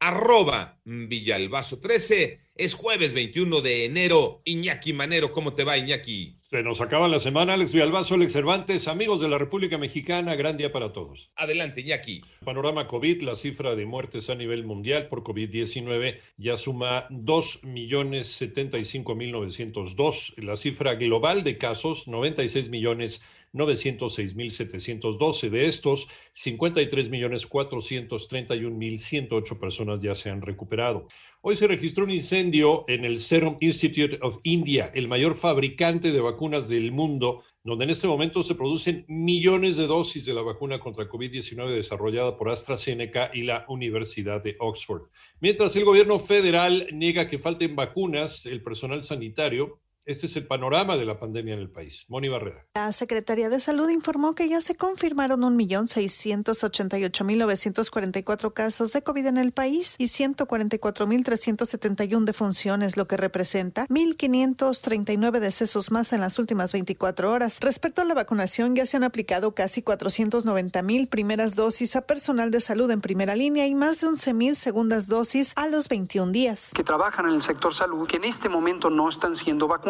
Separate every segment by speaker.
Speaker 1: arroba Villalbazo13. Es jueves 21 de enero. Iñaki Manero, ¿cómo te va, Iñaki?
Speaker 2: Se nos acaba la semana, Alex Villalbazo, Alex Cervantes, amigos de la República Mexicana, gran día para todos.
Speaker 1: Adelante, Iñaki.
Speaker 2: Panorama COVID, la cifra de muertes a nivel mundial por COVID-19 ya suma 2.075.902. La cifra global de casos, 96 millones 906.712. De estos, 53.431.108 personas ya se han recuperado. Hoy se registró un incendio en el Serum Institute of India, el mayor fabricante de vacunas del mundo, donde en este momento se producen millones de dosis de la vacuna contra COVID-19 desarrollada por AstraZeneca y la Universidad de Oxford. Mientras el gobierno federal niega que falten vacunas, el personal sanitario este es el panorama de la pandemia en el país. Moni Barrera.
Speaker 3: La Secretaría de Salud informó que ya se confirmaron 1.688.944 casos de COVID en el país y 144.371 defunciones, lo que representa 1.539 decesos más en las últimas 24 horas. Respecto a la vacunación, ya se han aplicado casi 490.000 primeras dosis a personal de salud en primera línea y más de 11.000 segundas dosis a los 21 días.
Speaker 4: Que trabajan en el sector salud, que en este momento no están siendo vacunados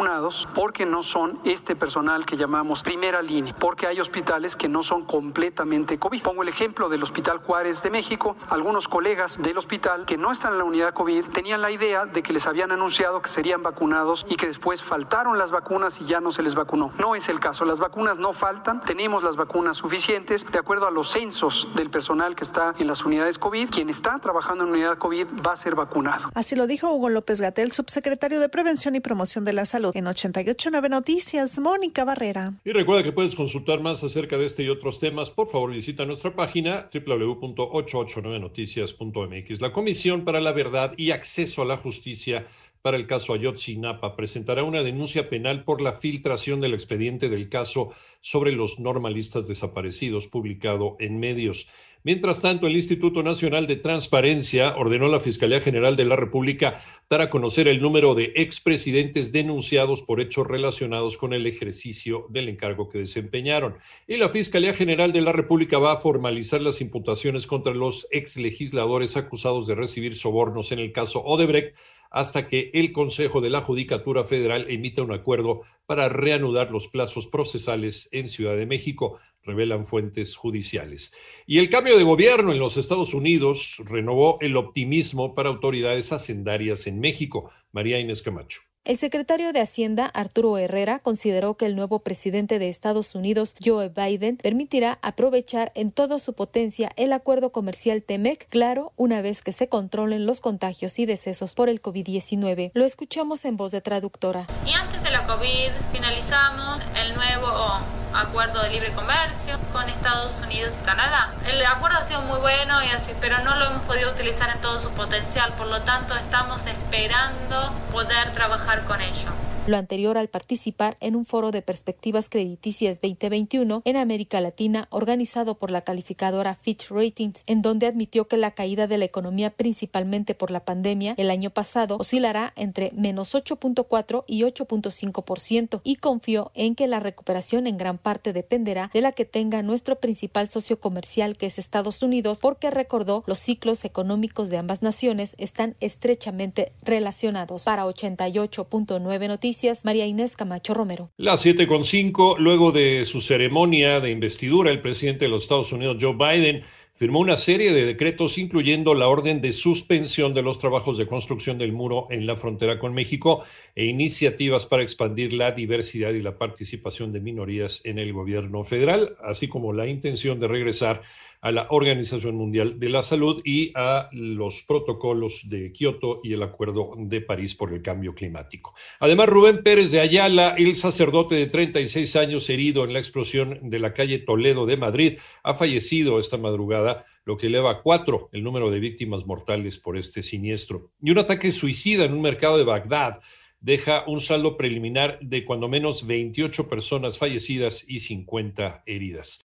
Speaker 4: porque no son este personal que llamamos primera línea, porque hay hospitales que no son completamente COVID. Pongo el ejemplo del Hospital Juárez de México. Algunos colegas del hospital que no están en la unidad COVID tenían la idea de que les habían anunciado que serían vacunados y que después faltaron las vacunas y ya no se les vacunó. No es el caso. Las vacunas no faltan. Tenemos las vacunas suficientes de acuerdo a los censos del personal que está en las unidades COVID. Quien está trabajando en unidad COVID va a ser vacunado.
Speaker 3: Así lo dijo Hugo López Gatel, subsecretario de Prevención y Promoción de la Salud en 889 Noticias, Mónica Barrera.
Speaker 2: Y recuerda que puedes consultar más acerca de este y otros temas. Por favor, visita nuestra página www.889noticias.mx. La Comisión para la Verdad y Acceso a la Justicia para el caso Ayotzinapa presentará una denuncia penal por la filtración del expediente del caso sobre los normalistas desaparecidos publicado en medios. Mientras tanto, el Instituto Nacional de Transparencia ordenó a la Fiscalía General de la República dar a conocer el número de expresidentes denunciados por hechos relacionados con el ejercicio del encargo que desempeñaron. Y la Fiscalía General de la República va a formalizar las imputaciones contra los exlegisladores acusados de recibir sobornos en el caso Odebrecht hasta que el Consejo de la Judicatura Federal emita un acuerdo para reanudar los plazos procesales en Ciudad de México, revelan fuentes judiciales. Y el cambio de gobierno en los Estados Unidos renovó el optimismo para autoridades hacendarias en México. María Inés Camacho.
Speaker 5: El secretario de Hacienda, Arturo Herrera, consideró que el nuevo presidente de Estados Unidos, Joe Biden, permitirá aprovechar en toda su potencia el acuerdo comercial TEMEC, claro, una vez que se controlen los contagios y decesos por el COVID-19. Lo escuchamos en voz de traductora.
Speaker 6: Y antes de la COVID finalizamos el nuevo acuerdo de libre comercio con Estados Unidos y Canadá. El acuerdo ha sido muy bueno y así, pero no lo hemos podido utilizar en todo su potencial, por lo tanto estamos esperando poder trabajar con ello
Speaker 5: lo anterior al participar en un foro de perspectivas crediticias 2021 en América Latina organizado por la calificadora Fitch Ratings, en donde admitió que la caída de la economía principalmente por la pandemia el año pasado oscilará entre menos 8.4 y 8.5% y confió en que la recuperación en gran parte dependerá de la que tenga nuestro principal socio comercial que es Estados Unidos porque recordó los ciclos económicos de ambas naciones están estrechamente relacionados. Para 88.9 noticias María Inés Camacho Romero.
Speaker 2: Las 7.5, luego de su ceremonia de investidura, el presidente de los Estados Unidos, Joe Biden, firmó una serie de decretos, incluyendo la orden de suspensión de los trabajos de construcción del muro en la frontera con México e iniciativas para expandir la diversidad y la participación de minorías en el gobierno federal, así como la intención de regresar a la Organización Mundial de la Salud y a los protocolos de Kioto y el Acuerdo de París por el Cambio Climático. Además, Rubén Pérez de Ayala, el sacerdote de 36 años herido en la explosión de la calle Toledo de Madrid, ha fallecido esta madrugada lo que eleva a cuatro el número de víctimas mortales por este siniestro. Y un ataque suicida en un mercado de Bagdad deja un saldo preliminar de cuando menos 28 personas fallecidas y 50 heridas.